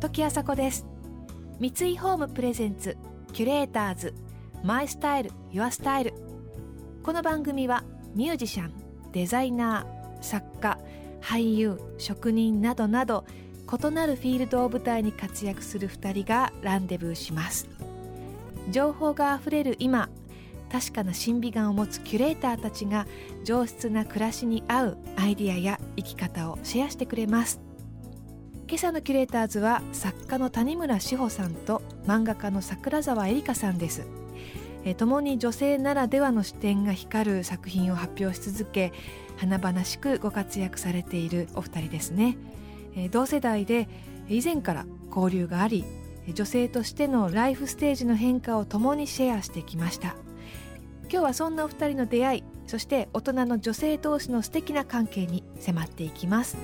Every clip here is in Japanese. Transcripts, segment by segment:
時あさこです。三井ホームプレゼンツキュレーターズマイスタイルユアスタイル。この番組はミュージシャンデザイナー作家俳優職人などなど異なるフィールドを舞台に活躍する2人がランデブーします。情報があふれる今確かな審美眼を持つキュレーターたちが上質な暮らしに合うアイディアや生き方をシェアしてくれます。今朝のキュレーターズは作家の谷村志保さんと漫画家の桜沢絵里香さんです。共に女性ならではの視点が光る作品を発表し続け華々しくご活躍されているお二人ですね。同世代で以前から交流があり女性としてのライフステージの変化を共にシェアしてきました。今日はそんなお二人の出会いそして大人の女性同士の素敵な関係に迫っていきます。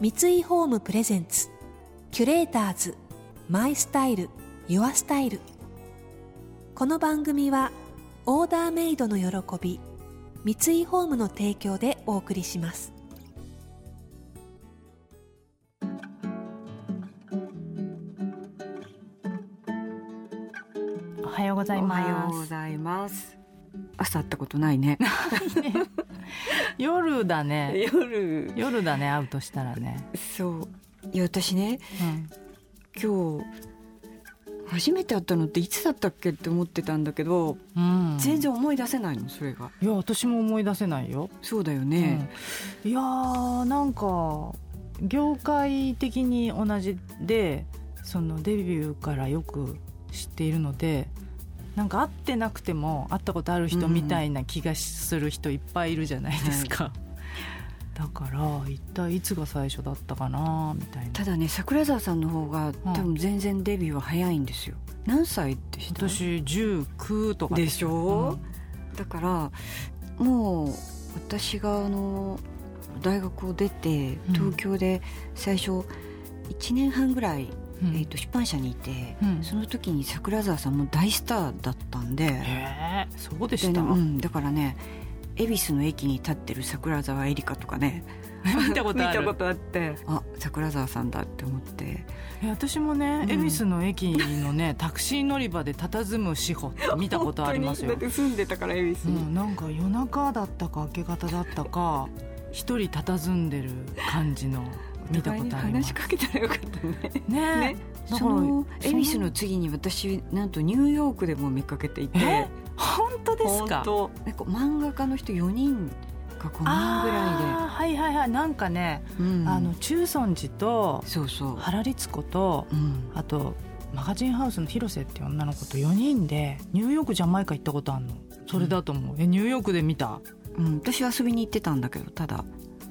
三井ホームプレゼンツキュレーターズマイスタイルユアスタイル。この番組はオーダーメイドの喜び三井ホームの提供でお送りします。ざいますおはようございます。朝会ったことないね。夜だね。夜。夜だね会うとしたらね。そう。いや私ね、うん、今日初めて会ったのっていつだったっけって思ってたんだけど、うん、全然思い出せないのそれが。いや私も思い出せないよ。そうだよね、うん、いやーなんか業界的に同じでそのデビューからよく知っているのでなんか会ってなくても会ったことある人みたいな気がする人いっぱいいるじゃないですか、うんはい。だから一体いつが最初だったかなみたいな。ただね桜沢さんの方が多分全然デビューは早いんですよ。何歳でした私19とか。でしょ、うん、だからもう私があの大学を出て東京で最初1年半ぐらい、うん、えー、と出版社にいて、うん、その時に桜沢さんも大スターだったんで。そうでした、ね、うん、だからね恵比寿の駅に立ってる桜沢絵里香とかね。見たことある。見たことあって。あ。桜沢さんだって思って。私もね、恵比寿の駅のね タクシー乗り場で佇む志保って見たことありますよ。だって住んでたから恵比寿に、うん、なんか夜中だったか明け方だったか一人佇んでる感じの見たことあります。話しかけたらよかったね。ね。ね。その恵比寿の。次に私なんとニューヨークでも見かけていて。本当ですか？漫画家の人4人か5人ぐらいで。はいはいはい。なんかね、うん、あの中尊寺とそうそう。原律子と、うん、あとマガジンハウスの広瀬っていう女の子と4人でニューヨークジャマイカ行ったことあるの。それだと思う、うん、えニューヨークで見た？うん、私遊びに行ってたんだけどただ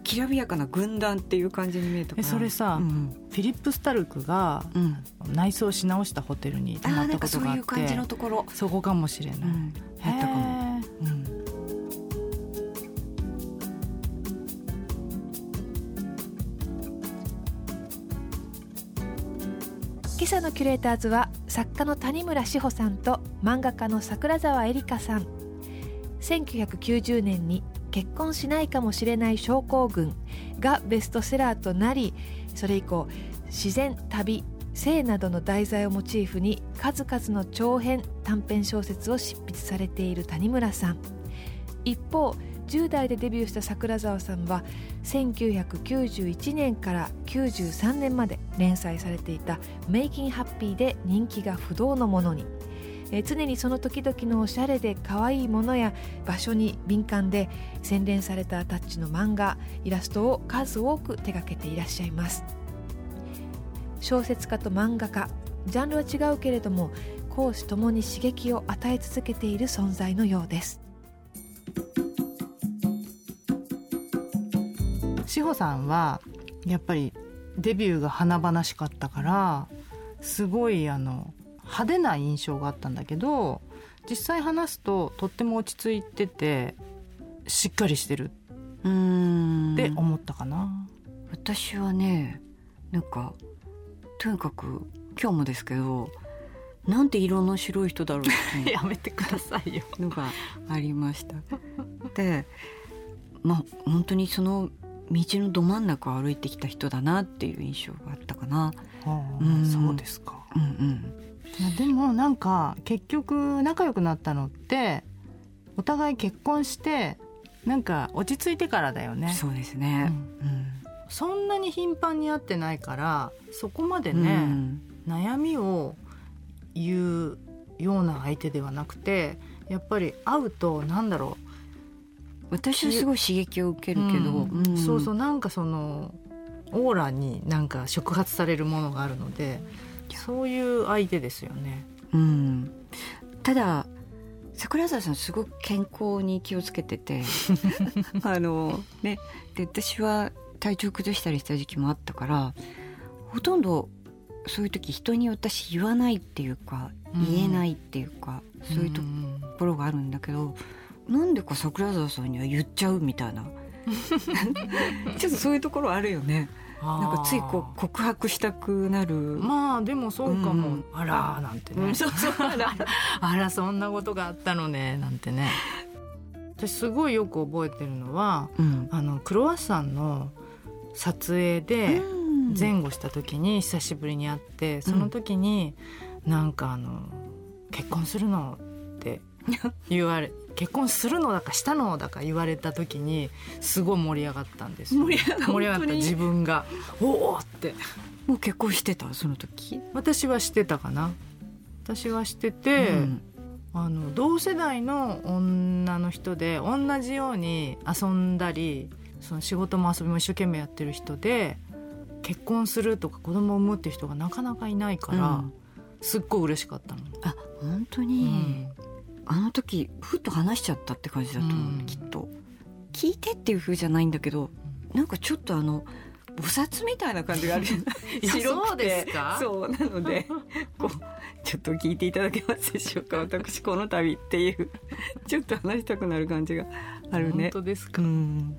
きらびやかな軍団っていう感じに見えたそれさ、うん、フィリップ・スタルクが内装し直したホテルに泊まったことがあって、うん、そういう感じのところ。そこかもしれない、うん、やったかも、うん。今朝のキュレーターズは作家の谷村志保さんと漫画家の桜沢絵里香さん。1990年に結婚しないかもしれない症候群がベストセラーとなりそれ以降自然旅性などの題材をモチーフに数々の長編短編小説を執筆されている谷村さん一方10代でデビューした桜沢さんは1991年から93年まで連載されていた「メイキンハッピー」で人気が不動のものにえー、常にその時々のおしゃれで可愛いものや場所に敏感で洗練されたタッチの漫画イラストを数多く手掛けていらっしゃいます。小説家と漫画家ジャンルは違うけれども講師ともに刺激を与え続けている存在のようです。志保さんはやっぱりデビューが華々しかったからすごいあの派手な印象があったんだけど実際話すととっても落ち着いててしっかりしてる。って思ったかな。私はねなんかとにかく今日もですけどなんて色の白い人だろうって。やめてくださいよ。のがありました。でまあ本当にその道のど真ん中を歩いてきた人だなっていう印象があったかな。うん。そうですか、うんうん、でもなんか結局仲良くなったのってお互い結婚してなんか落ち着いてからだよね。そうですね。そんなに頻繁に会ってないからそこまでうんね、うん。悩みを言うような相手ではなくてやっぱり会うとなんだろ私はすごい刺激を受けう、るけど、うん。うん。そうそうなんかそのオーラになんか触発されるものがあるのでそういう相手ですよね。うん、ただ桜沢さんすごく健康に気をつけてて あのねで私は体調崩したりした時期もあったからほとんどそういう時人に私言わないっていうかうん。言えないっていうか、そういうとんころがあるんだけど、なんでか桜沢さんには言っちゃうみたいな。ちょっとそういうところあるよねなんかついこう告白したくなる、まあでもそうかも、うん。あらーなんてね、うんそうそうあら あらそんなことがあったのねなんてね。私すごいよく覚えてるのはうん。あのクロワッサンの撮影でうん。前後した時に久しぶりに会ってその時になんかあの「結婚するの?」って言われ結婚するのだかしたのだか言われた時にすごい盛り上がったんですよ。盛り上がった。自分が「おお!」って。もう結婚してた？その時、私はしてたかな。私はしてて、うん。あの同世代の女の人で同じように遊んだりその仕事も遊びも一生懸命やってる人で結婚するとか子供を産むっていう人がなかなかいないから、うん。すっごい嬉しかったの。あ本当うに、んあの時ふっと話しちゃったって感じだと思う、うん。きっと。聞いてっていう風じゃないんだけどなんかちょっとあの菩薩みたいな感じがあるじゃない？白くて。そうですか？そうなので こうちょっと聞いていただけますでしょうか？私この度っていうちょっと話したくなる感じがあるね。本当ですか、うん。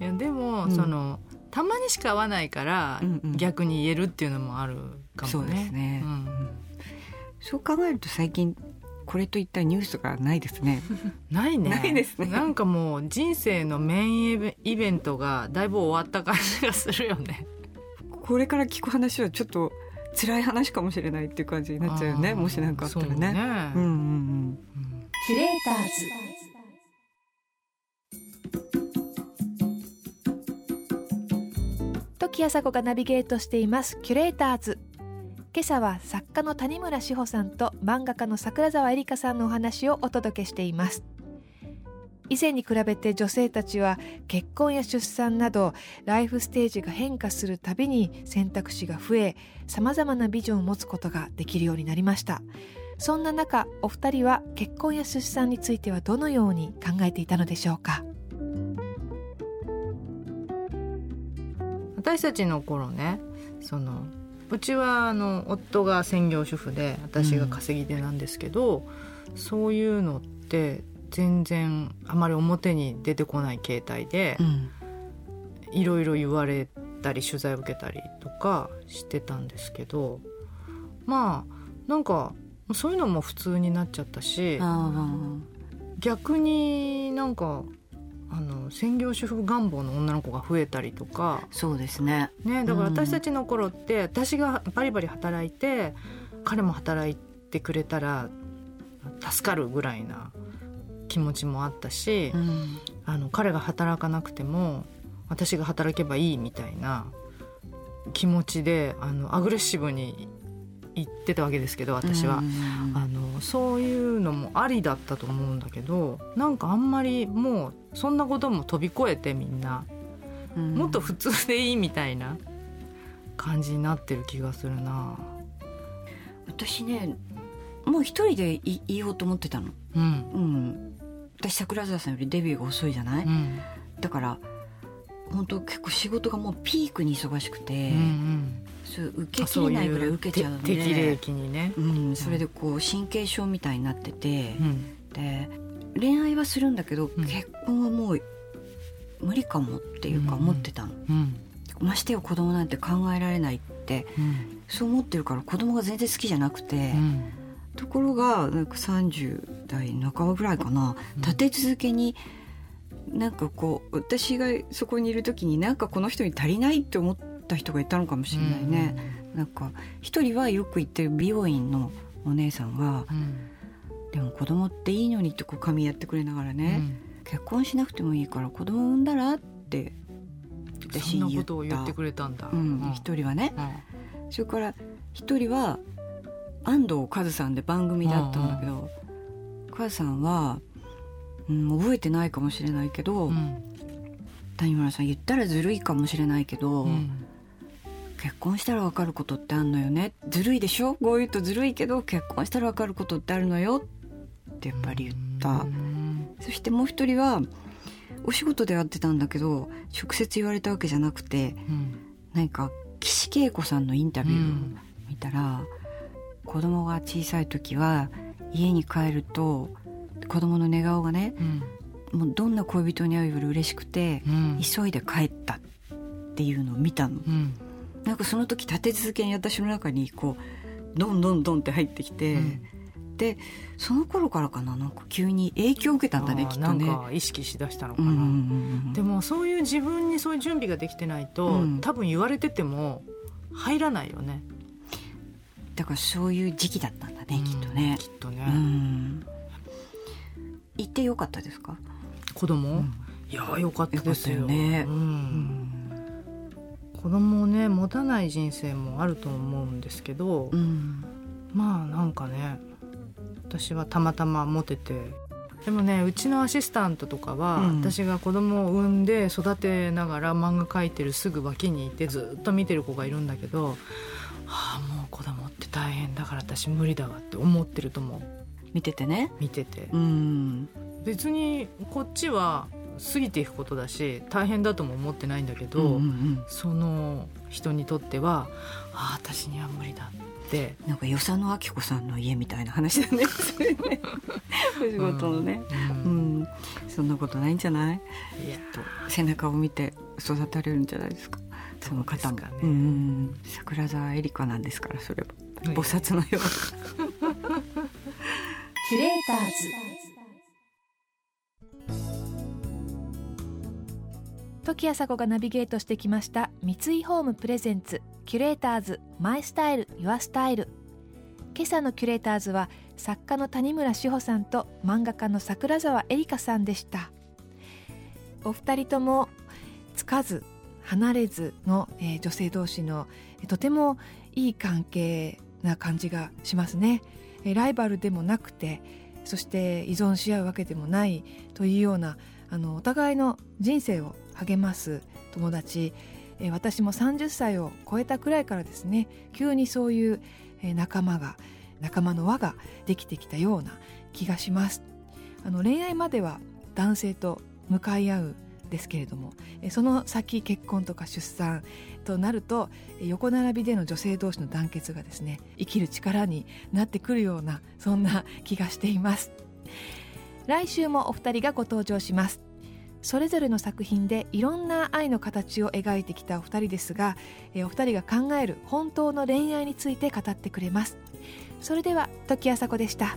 いやでも、うん。そのたまにしか会わないから、うんうん。逆に言えるっていうのもあるかもね。そうですね。うん。そう考えると最近これといったニュースがないですね。ないね。ないですね。なんかもう人生のメインイベイベントがだいぶ終わった感じがするよね。これから聞く話はちょっと辛い話かもしれないっていう感じになっちゃうよね。もし何かあったらそうね。ねうんうんうん。うんキュレーターズ。時あさこがナビゲートしています。キュレーターズ今朝は作家の谷村志保さんと漫画家の桜沢絵里香さんのお話をお届けしています。以前に比べて女性たちは結婚や出産などライフステージが変化するたびに選択肢が増え様々なビジョンを持つことができるようになりました。そんな中お二人は結婚や出産についてはどのように考えていたのでしょうか？私たちの頃ねそのうちはあの夫が専業主婦で私が稼ぎ手なんですけど、そういうのって全然あまり表に出てこない形態でうん。いろいろ言われたり取材を受けたりとかしてたんですけどまあなんかそういうのも普通になっちゃったしあ逆になんかあの専業主婦願望の女の子が増えたりとか。ーそうですね。ね、だからうん。私たちの頃って私がバリバリ働いて彼も働いてくれたら助かるぐらいな気持ちもあったし、うん。あの彼が働かなくても私が働けばいいみたいな気持ちであのアグレッシブに言ってたわけですけど私は。うん。あのそういうのもありだったと思うんだけどなんかあんまりもうそんなことも飛び越えてみんなうん。もっと普通でいいみたいな感じになってる気がするな。私ねもう一人でい言おうと思ってたの。うん。うん。私桜沢さんよりデビューが遅いじゃない、うん。だから本当結構仕事がもうピークに忙しくて、うんそう受うん、けきれないぐらい受けちゃうのでて適齢期にね。うん、それでこう神経症みたいになっててう、ん。で恋愛はするんだけど、うん。結婚はもう無理かもっていうかうん思ってたの、うん。ましてよ子供なんて考えられないってうん。そう思ってるから子供が全然好きじゃなくてう、ん。ところがなんか30代半ばぐらいかな。立て続けになんかこう私がそこにいる時になんかこの人に足りないって思った人がいたのかもしれないね。なんか一人はよく行ってる美容院のお姉さんが、でも子供っていいのにってこう髪やってくれながらね、結婚しなくてもいいから子供産んだらって私に言った。そんなことを言ってくれたんだ。一、うんうん、人はね、それから一人は安藤和さんで番組だったんだけど、和さんは、うん、覚えてないかもしれないけど、谷村さん言ったらずるいかもしれないけど、結婚したら分かることってあんのよね。ずるいでしょ？こう言うとずるいけど結婚したら分かることってあるのよ。ってやっぱり言った。そしてもう一人はお仕事で会ってたんだけど直接言われたわけじゃなくて、うん、何か岸恵子さんのインタビューを見たら、うん、子供が小さい時は家に帰ると子供の寝顔がね、うん、もうどんな恋人に会うより嬉しくて、うん、急いで帰ったっていうのを見たの、うん、なんかその時立て続けに私の中にこうどんどんどんって入ってきて、でその頃からかななんか急に影響を受けたんだねきっとね。意識しだしたのかな、うんうんうん、でもそういう自分にそういう準備ができてないと、うん、多分言われてても入らないよね。だからそういう時期だったんだね、きっとね。きっとね、行ってよかったですか？子供、いやよかったですよ。ね、うん。子供をね持たない人生もあると思うんですけど、まあなんかね私はたまたま持てて。でもねうちのアシスタントとかは、うん、私が子供を産んで育てながら漫画描いてるすぐ脇にいてずっと見てる子がいるんだけどはあもう子供って大変だから私無理だわって思ってると思う見ててね。見てて。うん。別にこっちは過ぎていくことだし大変だとも思ってないんだけど、うんうんうん、その人にとってはああ私には無理だって。なんか与謝野明子さんの家みたいな話だね。お仕事のね、うん、うん、そんなことないんじゃない？背中を見て育たれるんじゃないですか。その方も、ね、うん桜沢絵里香なんですからそれは。菩薩のようなキュレーターズ。時朝子がナビゲートしてきました三井ホームプレゼンツキュレーターズマイスタイルユアスタイル。今朝のキュレーターズは作家の谷村志保さんと漫画家の桜沢絵里香さんでした。お二人ともつかず離れずの、えー、女性同士のとてもいい関係な感じがしますね、ライバルでもなくてそして依存し合うわけでもないというようなあのお互いの人生を励ます友達。え私も30歳を超えたくらいからですね急にそういう、仲間が仲間の輪ができてきたような気がします。あの恋愛までは男性と向かい合うですけれどもその先結婚とか出産となると横並びでの女性同士の団結がですね生きる力になってくるようなそんな気がしています。来週もお二人がご登場します。それぞれの作品でいろんな愛の形を描いてきたお二人ですが、お二人が考える本当の恋愛について語ってくれます。それでは時あさこでした。